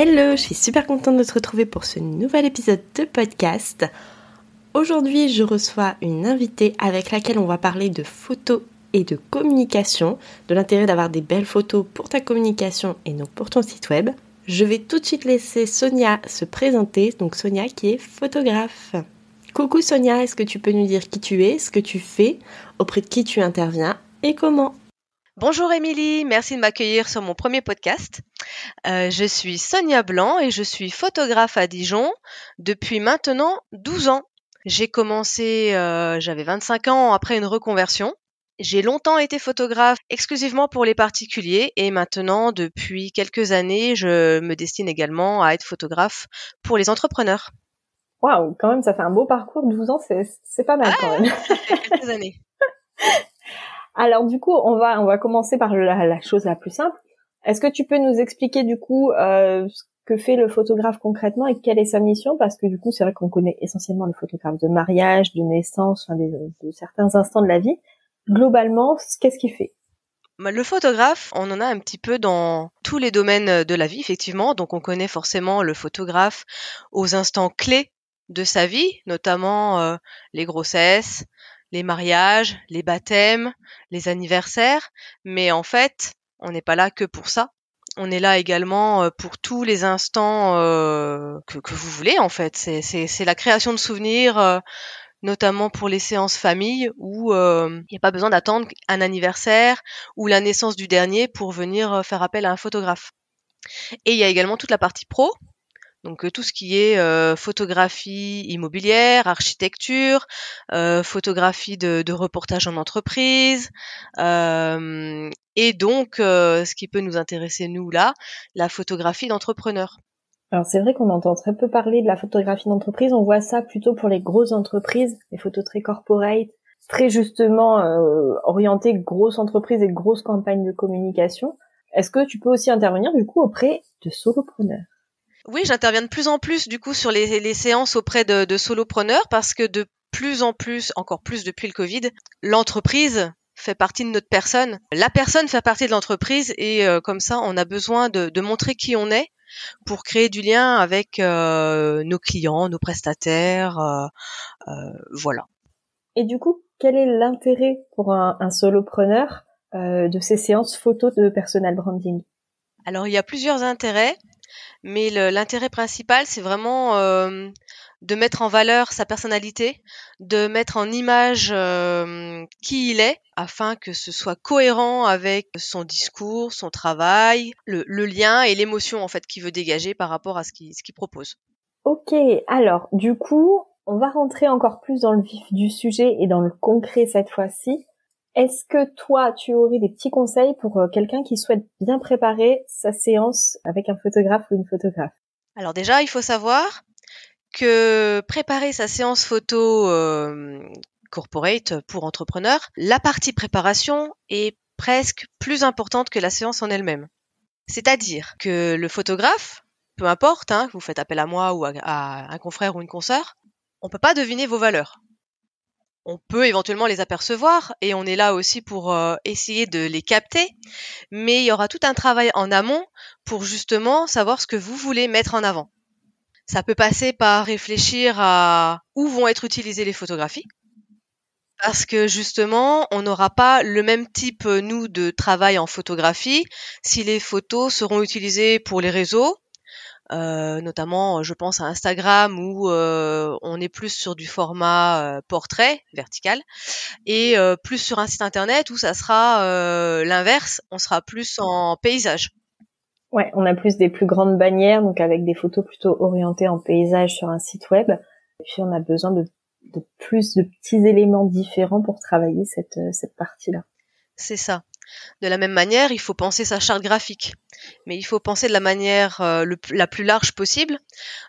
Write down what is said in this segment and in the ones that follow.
Hello, je suis super contente de te retrouver pour ce nouvel épisode de podcast. Aujourd'hui, je reçois une invitée avec laquelle on va parler de photos et de communication, de l'intérêt d'avoir des belles photos pour ta communication et donc pour ton site web. Je vais tout de suite laisser Sonia se présenter, donc Sonia qui est photographe. Coucou Sonia, est-ce que tu peux nous dire qui tu es, ce que tu fais, auprès de qui tu interviens et comment Bonjour Émilie, merci de m'accueillir sur mon premier podcast. Euh, je suis Sonia Blanc et je suis photographe à Dijon depuis maintenant 12 ans. J'ai commencé, euh, j'avais 25 ans après une reconversion. J'ai longtemps été photographe exclusivement pour les particuliers et maintenant, depuis quelques années, je me destine également à être photographe pour les entrepreneurs. Waouh, quand même, ça fait un beau parcours. 12 ans, c'est pas mal quand même. quelques années. Alors du coup, on va commencer par la, chose la plus simple. Est-ce que tu peux nous expliquer du coup euh, ce que fait le photographe concrètement et quelle est sa mission? Parce que du coup, c'est vrai qu'on connaît essentiellement le photographe de mariage, de naissance, enfin de certains instants de la vie. Globalement, qu'est-ce qu'il fait? Bah, le photographe, on en a un petit peu dans tous les domaines de la vie, effectivement. Donc, on connaît forcément le photographe aux instants clés de sa vie, notamment euh, les grossesses, les mariages, les baptêmes, les anniversaires, mais en fait, on n'est pas là que pour ça. On est là également euh, pour tous les instants euh, que, vous voulez en fait. C'est la création de souvenirs, euh, notamment pour les séances famille, où il n'y a pas besoin d'attendre un anniversaire ou la naissance du dernier pour venir faire appel à un photographe. Et il y a également toute la partie pro, donc euh, tout ce qui est euh, photographie immobilière, architecture, euh, photographie de, reportage en entreprise, et donc ce qui peut nous intéresser nous là, la photographie d'entrepreneur. Alors c'est vrai qu'on entend très peu parler de la photographie d'entreprise, on voit ça plutôt pour les grosses entreprises, les photos très corporate, très justement euh, orientées grosses entreprises et grosses campagnes de communication. Est-ce que tu peux aussi intervenir du coup auprès de solopreneurs? Oui, j'interviens de plus en plus du coup sur les, séances auprès de, solopreneurs parce que de plus en plus, encore plus depuis le Covid, l'entreprise fait partie de notre personne. La personne fait partie de l'entreprise et euh, comme ça, on a besoin de, montrer qui on est pour créer du lien avec euh, nos clients, nos prestataires, euh, voilà. Et du coup, quel est l'intérêt pour un, un solopreneur de ces séances photos de personal branding? Alors, il y a plusieurs intérêts. Mais l'intérêt principal, c'est vraiment euh, de mettre en valeur sa personnalité, de mettre en image euh, qui il est, afin que ce soit cohérent avec son discours, son travail, le, lien et l'émotion en fait qu'il veut dégager par rapport à ce qu'il propose. Ok, alors du coup, on va rentrer encore plus dans le vif du sujet et dans le concret cette fois-ci. Est-ce que toi, tu aurais des petits conseils pour euh, quelqu'un qui souhaite bien préparer sa séance avec un photographe ou une photographe? Alors déjà, il faut savoir que préparer sa séance photo euh, corporate pour entrepreneur, la partie préparation est presque plus importante que la séance en elle-même. C'est-à-dire que le photographe, peu importe, hein, vous faites appel à moi ou à, un confrère ou une consoeur, on peut pas deviner vos valeurs on peut éventuellement les apercevoir et on est là aussi pour euh, essayer de les capter, mais il y aura tout un travail en amont pour justement savoir ce que vous voulez mettre en avant. Ça peut passer par réfléchir à où vont être utilisées les photographies, parce que justement, on n'aura pas le même type, nous, de travail en photographie si les photos seront utilisées pour les réseaux euh, notamment je pense à Instagram où euh, on est plus sur du format euh, portrait vertical et plus sur un site internet où ça sera l'inverse, on sera plus en paysage. Ouais, on a plus des plus grandes bannières, donc avec des photos plutôt orientées en paysage sur un site web. Et puis on a besoin de, de plus de petits éléments différents pour travailler cette, cette partie-là. C'est ça. De la même manière, il faut penser sa charte graphique, mais il faut penser de la manière euh, la plus large possible,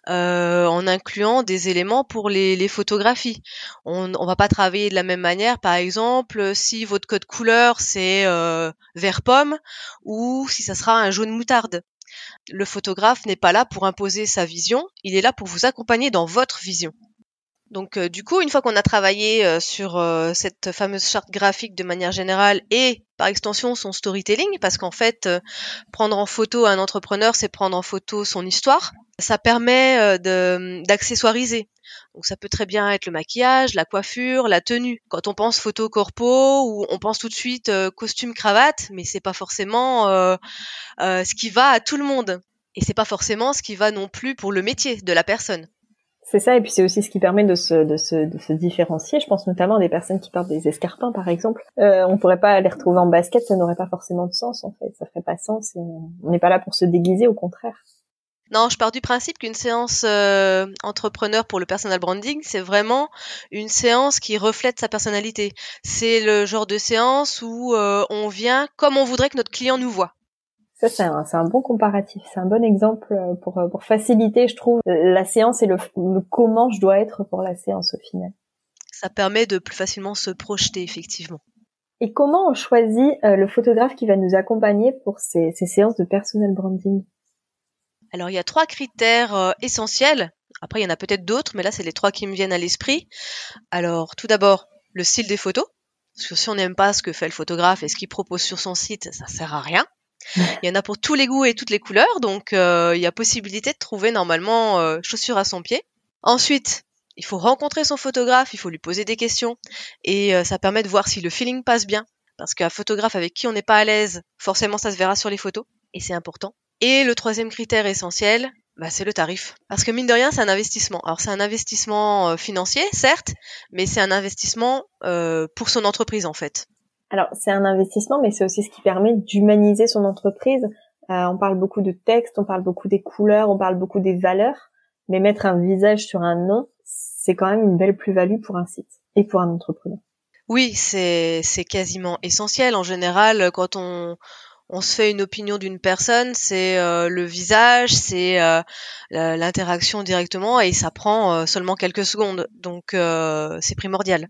euh, en incluant des éléments pour les, photographies. On ne va pas travailler de la même manière, par exemple, si votre code couleur c'est euh, vert pomme ou si ça sera un jaune moutarde. Le photographe n'est pas là pour imposer sa vision, il est là pour vous accompagner dans votre vision. Donc euh, du coup, une fois qu'on a travaillé euh, sur euh, cette fameuse charte graphique de manière générale et par extension son storytelling, parce qu'en fait, prendre en photo un entrepreneur, c'est prendre en photo son histoire. Ça permet d'accessoiriser. Donc ça peut très bien être le maquillage, la coiffure, la tenue. Quand on pense photo corpo, ou on pense tout de suite costume cravate, mais c'est pas forcément ce qui va à tout le monde. Et c'est pas forcément ce qui va non plus pour le métier de la personne. C'est ça, et puis c'est aussi ce qui permet de se, de, se, de se différencier. Je pense notamment à des personnes qui portent des escarpins, par exemple. Euh, on pourrait pas les retrouver en basket, ça n'aurait pas forcément de sens, en fait. Ça ferait pas sens. On n'est pas là pour se déguiser, au contraire. Non, je pars du principe qu'une séance euh, entrepreneur pour le personal branding, c'est vraiment une séance qui reflète sa personnalité. C'est le genre de séance où euh, on vient comme on voudrait que notre client nous voit. Ça, c'est un, un, bon comparatif. C'est un bon exemple euh, pour, euh, pour faciliter, je trouve, la séance et le, comment je dois être pour la séance au final. Ça permet de plus facilement se projeter, effectivement. Et comment on choisit euh, le photographe qui va nous accompagner pour ces, ces séances de personal branding? Alors, il y a trois critères essentiels. Après, il y en a peut-être d'autres, mais là, c'est les trois qui me viennent à l'esprit. Alors, tout d'abord, le style des photos. Parce que si on n'aime pas ce que fait le photographe et ce qu'il propose sur son site, ça sert à rien. Il y en a pour tous les goûts et toutes les couleurs, donc euh, il y a possibilité de trouver normalement euh, chaussures à son pied. Ensuite, il faut rencontrer son photographe, il faut lui poser des questions, et euh, ça permet de voir si le feeling passe bien. Parce qu'un photographe avec qui on n'est pas à l'aise, forcément ça se verra sur les photos, et c'est important. Et le troisième critère essentiel, bah, c'est le tarif. Parce que mine de rien, c'est un investissement. Alors c'est un investissement financier, certes, mais c'est un investissement pour son entreprise en fait. Alors c'est un investissement, mais c'est aussi ce qui permet d'humaniser son entreprise. Euh, on parle beaucoup de texte, on parle beaucoup des couleurs, on parle beaucoup des valeurs, mais mettre un visage sur un nom, c'est quand même une belle plus-value pour un site et pour un entrepreneur. Oui, c'est quasiment essentiel. En général, quand on on se fait une opinion d'une personne, c'est euh, le visage, c'est euh, l'interaction directement et ça prend seulement quelques secondes. Donc c'est primordial.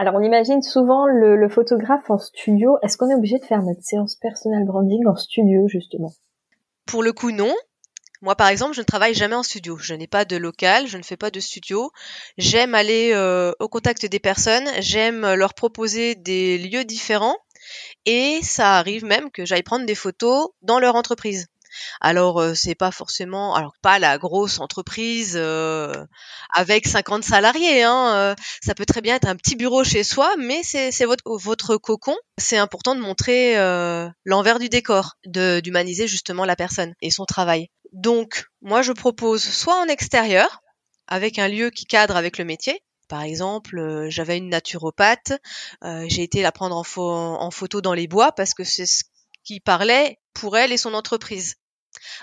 Alors on imagine souvent le, photographe en studio. Est-ce qu'on est obligé de faire notre séance personal branding en studio justement? Pour le coup non. Moi par exemple je ne travaille jamais en studio. Je n'ai pas de local, je ne fais pas de studio. J'aime aller euh, au contact des personnes, j'aime leur proposer des lieux différents et ça arrive même que j'aille prendre des photos dans leur entreprise. Alors euh, c'est pas forcément, alors pas la grosse entreprise euh, avec 50 salariés. Hein, euh, ça peut très bien être un petit bureau chez soi, mais c'est votre, votre cocon. C'est important de montrer l'envers du décor, d'humaniser justement la personne et son travail. Donc moi je propose soit en extérieur avec un lieu qui cadre avec le métier, par exemple, j'avais une naturopathe, j'ai été la prendre en, en, photo dans les bois parce que c'est ce qui parlait pour elle et son entreprise.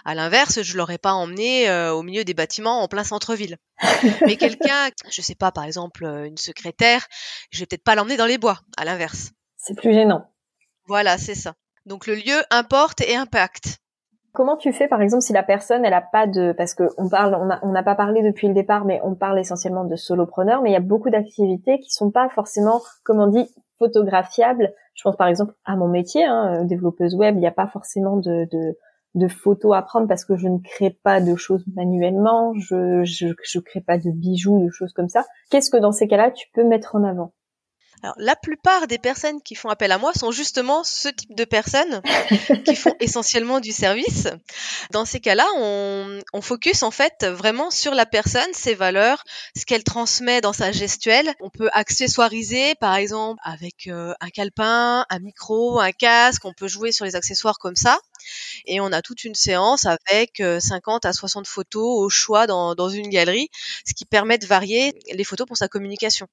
À l'inverse, je l'aurais pas emmené euh, au milieu des bâtiments en plein centre-ville. Mais quelqu'un, je sais pas, par exemple euh, une secrétaire, je vais peut-être pas l'emmener dans les bois. À l'inverse. C'est plus gênant. Voilà, c'est ça. Donc le lieu importe et impacte. Comment tu fais, par exemple, si la personne, elle a pas de, parce que on parle, on n'a pas parlé depuis le départ, mais on parle essentiellement de solopreneurs, mais il y a beaucoup d'activités qui sont pas forcément, comme on dit, photographiables. Je pense par exemple à mon métier, hein, euh, développeuse web, il n'y a pas forcément de, de, de photos à prendre parce que je ne crée pas de choses manuellement, je, je, crée pas de bijoux, de choses comme ça. Qu'est-ce que dans ces cas-là tu peux mettre en avant? Alors, la plupart des personnes qui font appel à moi sont justement ce type de personnes qui font essentiellement du service. Dans ces cas-là, on, on, focus en fait vraiment sur la personne, ses valeurs, ce qu'elle transmet dans sa gestuelle. On peut accessoiriser, par exemple, avec euh, un calepin, un micro, un casque. On peut jouer sur les accessoires comme ça. Et on a toute une séance avec 50 euh, à 60 photos au choix dans, dans une galerie, ce qui permet de varier les photos pour sa communication.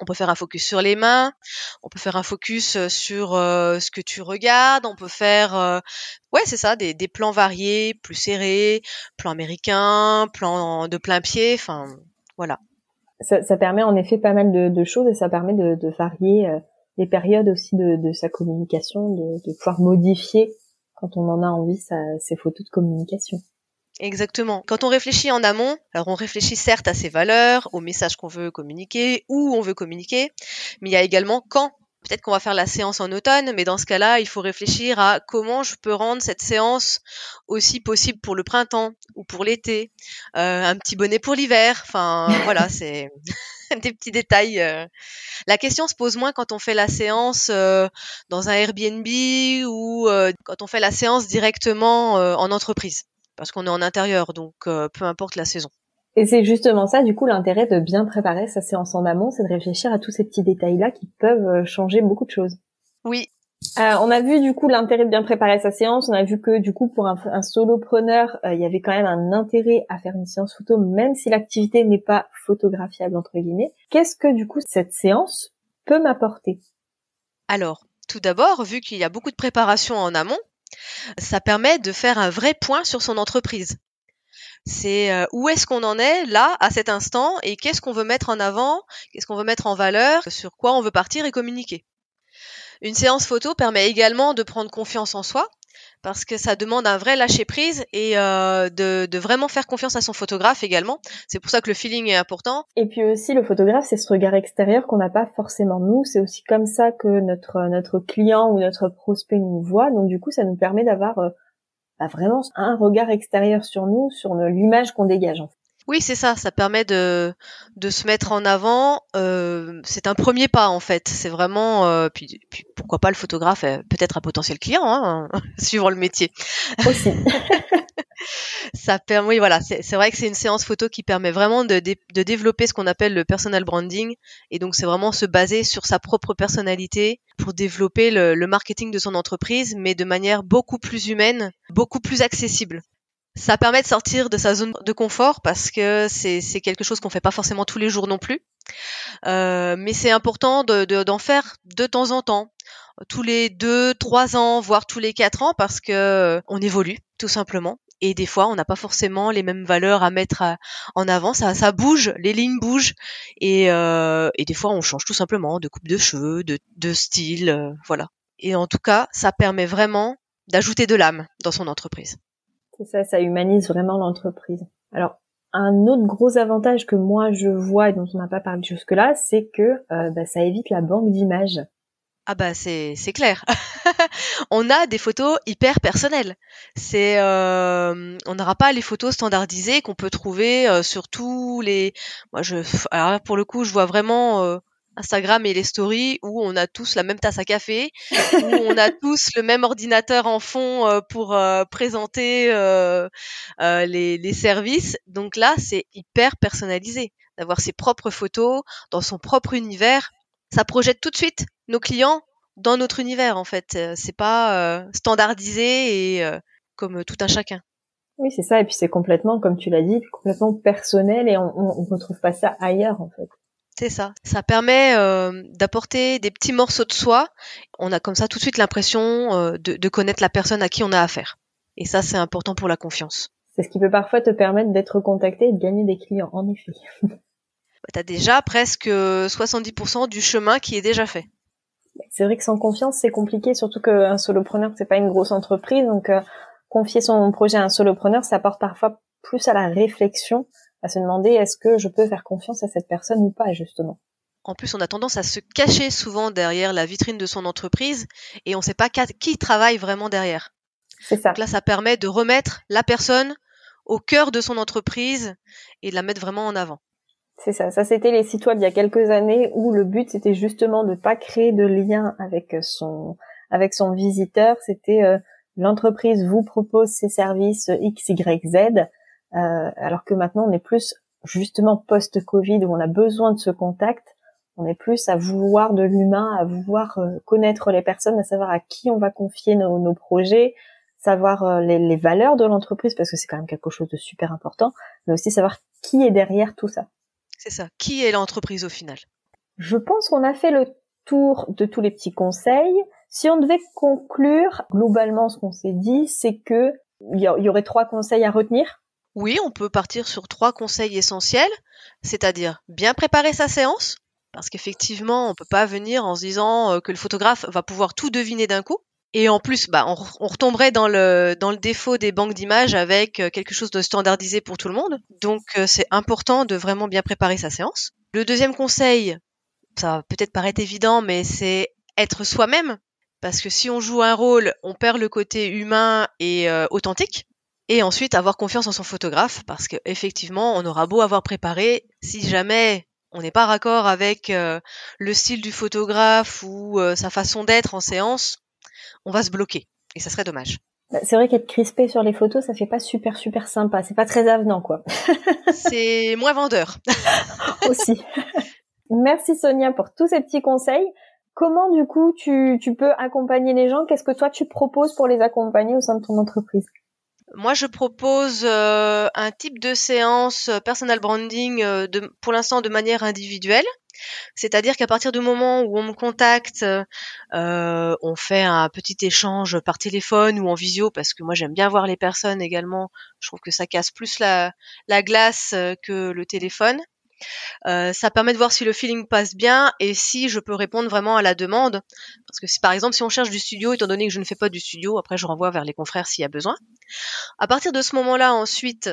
On peut faire un focus sur les mains, on peut faire un focus euh, sur euh, ce que tu regardes, on peut faire, euh, ouais, c'est ça, des, plans variés, plus serrés, plan américain, plan de plein pied, enfin, voilà. Ça, permet en effet pas mal de, choses et ça permet de, varier les périodes aussi de, sa communication, de, de, pouvoir modifier quand on en a envie sa, ses photos de communication. Exactement. Quand on réfléchit en amont, alors on réfléchit certes à ses valeurs, aux messages qu'on veut communiquer, où on veut communiquer, mais il y a également quand Peut-être qu'on va faire la séance en automne, mais dans ce cas-là, il faut réfléchir à comment je peux rendre cette séance aussi possible pour le printemps ou pour l'été, euh, un petit bonnet pour l'hiver. Enfin, voilà, c'est des petits détails. Euh. La question se pose moins quand on fait la séance euh, dans un Airbnb ou quand on fait la séance directement en entreprise, parce qu'on est en intérieur, donc peu importe la saison. Et c'est justement ça, du coup, l'intérêt de bien préparer sa séance en amont, c'est de réfléchir à tous ces petits détails-là qui peuvent euh, changer beaucoup de choses. Oui. Euh, on a vu du coup l'intérêt de bien préparer sa séance. On a vu que du coup pour un, un solopreneur, euh, il y avait quand même un intérêt à faire une séance photo, même si l'activité n'est pas photographiable entre guillemets. Qu'est-ce que du coup cette séance peut m'apporter? Alors, tout d'abord, vu qu'il y a beaucoup de préparation en amont, ça permet de faire un vrai point sur son entreprise. C'est euh, où est-ce qu'on en est là à cet instant et qu'est-ce qu'on veut mettre en avant, qu'est-ce qu'on veut mettre en valeur, sur quoi on veut partir et communiquer. Une séance photo permet également de prendre confiance en soi parce que ça demande un vrai lâcher prise et euh, de, vraiment faire confiance à son photographe également. C'est pour ça que le feeling est important. Et puis aussi le photographe, c'est ce regard extérieur qu'on n'a pas forcément nous. C'est aussi comme ça que notre notre client ou notre prospect nous voit. Donc du coup, ça nous permet d'avoir euh, vraiment un regard extérieur sur nous, sur l'image qu'on dégage. En fait. Oui, c'est ça. Ça permet de, de se mettre en avant. Euh, c'est un premier pas en fait. C'est vraiment euh, puis, puis, pourquoi pas le photographe, peut-être un potentiel client, hein, suivant le métier. Aussi. ça permet, oui, voilà, c'est vrai que c'est une séance photo qui permet vraiment de, de, développer ce qu'on appelle le personal branding. Et donc, c'est vraiment se baser sur sa propre personnalité pour développer le, le marketing de son entreprise, mais de manière beaucoup plus humaine, beaucoup plus accessible. Ça permet de sortir de sa zone de confort parce que c'est quelque chose qu'on fait pas forcément tous les jours non plus. Euh, mais c'est important d'en de, d'en faire de temps en temps, tous les deux, trois ans, voire tous les quatre ans, parce que on évolue tout simplement. Et des fois on n'a pas forcément les mêmes valeurs à mettre en avant. Ça bouge les lignes bougent. Et euh, des fois on change tout simplement de coupe de cheveux de, de style euh, voilà. Et en tout cas ça permet vraiment d'ajouter de l'âme dans son entreprise ça ça humanise vraiment l'entreprise alors un autre gros avantage que moi je vois et dont on n'a pas parlé jusque là c'est que euh, bah, ça évite la banque d'images ah bah c'est clair. on a des photos hyper personnelles. C'est euh, on n'aura pas les photos standardisées qu'on peut trouver euh, sur tous les. Moi je alors pour le coup je vois vraiment Instagram et les stories où on a tous la même tasse à café, où on a tous le même ordinateur en fond pour présenter les, les services. Donc là c'est hyper personnalisé d'avoir ses propres photos dans son propre univers ça projette tout de suite nos clients dans notre univers en fait. Euh, c'est pas euh, standardisé et euh, comme tout un chacun. Oui, c'est ça. Et puis c'est complètement, comme tu l'as dit, complètement personnel et on, on, retrouve pas ça ailleurs en fait. C'est ça. Ça permet d'apporter des petits morceaux de soi. On a comme ça tout de suite l'impression de, de, connaître la personne à qui on a affaire. Et ça, c'est important pour la confiance. C'est ce qui peut parfois te permettre d'être contacté et de gagner des clients, en effet. Bah, tu as déjà presque 70% du chemin qui est déjà fait. C'est vrai que sans confiance, c'est compliqué, surtout qu'un solopreneur, c'est pas une grosse entreprise, donc euh, confier son projet à un solopreneur, ça apporte parfois plus à la réflexion, à se demander est-ce que je peux faire confiance à cette personne ou pas, justement. En plus, on a tendance à se cacher souvent derrière la vitrine de son entreprise et on ne sait pas qui travaille vraiment derrière. C'est ça. Donc là, ça permet de remettre la personne au cœur de son entreprise et de la mettre vraiment en avant. C'est ça. Ça, c'était les sites web il y a quelques années où le but, c'était justement de pas créer de lien avec son, avec son visiteur. C'était euh, l'entreprise vous propose ses services X, Y, Z. Euh, alors que maintenant, on est plus justement post-Covid où on a besoin de ce contact. On est plus à vouloir de l'humain, à vouloir euh, connaître les personnes, à savoir à qui on va confier nos, nos projets, savoir les, les valeurs de l'entreprise parce que c'est quand même quelque chose de super important, mais aussi savoir qui est derrière tout ça. C'est ça. Qui est l'entreprise au final? Je pense qu'on a fait le tour de tous les petits conseils. Si on devait conclure, globalement, ce qu'on s'est dit, c'est que il y, aurait trois conseils à retenir. Oui, on peut partir sur trois conseils essentiels, c'est-à-dire bien préparer sa séance, Parce qu'effectivement, on peut pas venir en se disant que le photographe va pouvoir tout deviner d'un coup. Et en plus, bah, on, retomberait dans le, dans le défaut des banques d'images avec quelque chose de standardisé pour tout le monde. Donc, c'est important de vraiment bien préparer sa séance. Le deuxième conseil, ça va peut-être paraître évident, mais c'est être soi-même. Parce que si on joue un rôle, on perd le côté humain et authentique. Et ensuite, avoir confiance en son photographe, parce qu'effectivement, on aura beau avoir préparé, si jamais on n'est pas raccord avec le style du photographe ou sa façon d'être en séance, on va se bloquer. Et ça serait dommage. Bah, c'est vrai qu'être crispé sur les photos, ça fait pas super super sympa. C'est pas très avenant, quoi. c'est moins vendeur. Aussi. Merci Sonia pour tous ces petits conseils. Comment du coup tu, tu peux accompagner les gens? Qu'est-ce que toi tu proposes pour les accompagner au sein de ton entreprise? Moi, je propose euh, un type de séance euh, personal branding euh, de, pour l'instant de manière individuelle. C'est-à-dire qu'à partir du moment où on me contacte, euh, on fait un petit échange par téléphone ou en visio, parce que moi j'aime bien voir les personnes également. Je trouve que ça casse plus la, la glace que le téléphone. Euh, ça permet de voir si le feeling passe bien et si je peux répondre vraiment à la demande. Parce que si par exemple si on cherche du studio, étant donné que je ne fais pas du studio, après je renvoie vers les confrères s'il y a besoin. À partir de ce moment-là, ensuite,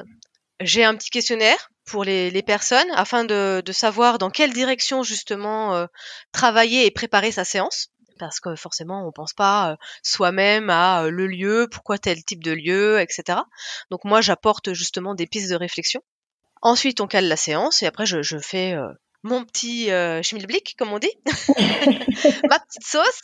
j'ai un petit questionnaire pour les, personnes afin de, savoir dans quelle direction justement euh, travailler et préparer sa séance parce que forcément on pense pas euh, soi-même à le lieu, pourquoi tel type de lieu, etc. Donc moi j'apporte justement des pistes de réflexion. Ensuite, on cale la séance et après, je, je fais euh, mon petit euh, schmilblick, comme on dit, ma petite sauce.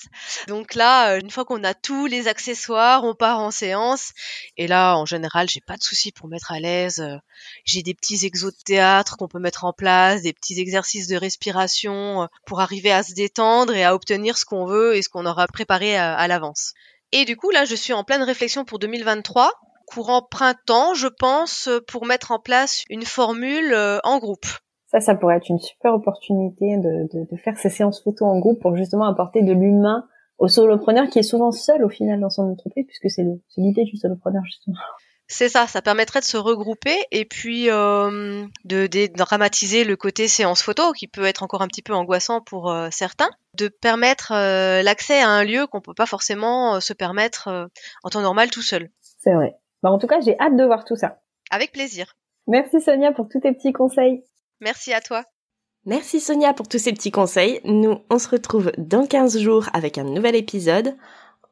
Donc là, euh, une fois qu'on a tous les accessoires, on part en séance. Et là, en général, j'ai pas de souci pour mettre à l'aise. Euh, j'ai des petits exos de théâtre qu'on peut mettre en place, des petits exercices de respiration pour arriver à se détendre et à obtenir ce qu'on veut et ce qu'on aura préparé à, à l'avance. Et du coup, là, je suis en pleine réflexion pour 2023 courant printemps, je pense, pour mettre en place une formule euh, en groupe. Ça, ça pourrait être une super opportunité de, de, faire ces séances photo en groupe pour justement apporter de l'humain au solopreneur qui est souvent seul au final dans son entreprise, puisque c'est l'idée du solopreneur justement. C'est ça, ça permettrait de se regrouper et puis euh, de, dramatiser le côté séance photo qui peut être encore un petit peu angoissant pour euh, certains, de permettre l'accès à un lieu qu'on peut pas forcément se permettre en temps normal tout seul. C'est vrai. Bah, en tout cas, j'ai hâte de voir tout ça. Avec plaisir. Merci Sonia pour tous tes petits conseils. Merci à toi. Merci Sonia pour tous ces petits conseils. Nous, on se retrouve dans 15 jours avec un nouvel épisode.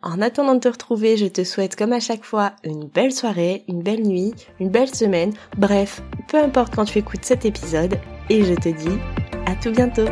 En attendant de te retrouver, je te souhaite comme à chaque fois une belle soirée, une belle nuit, une belle semaine, bref, peu importe quand tu écoutes cet épisode, et je te dis à tout bientôt.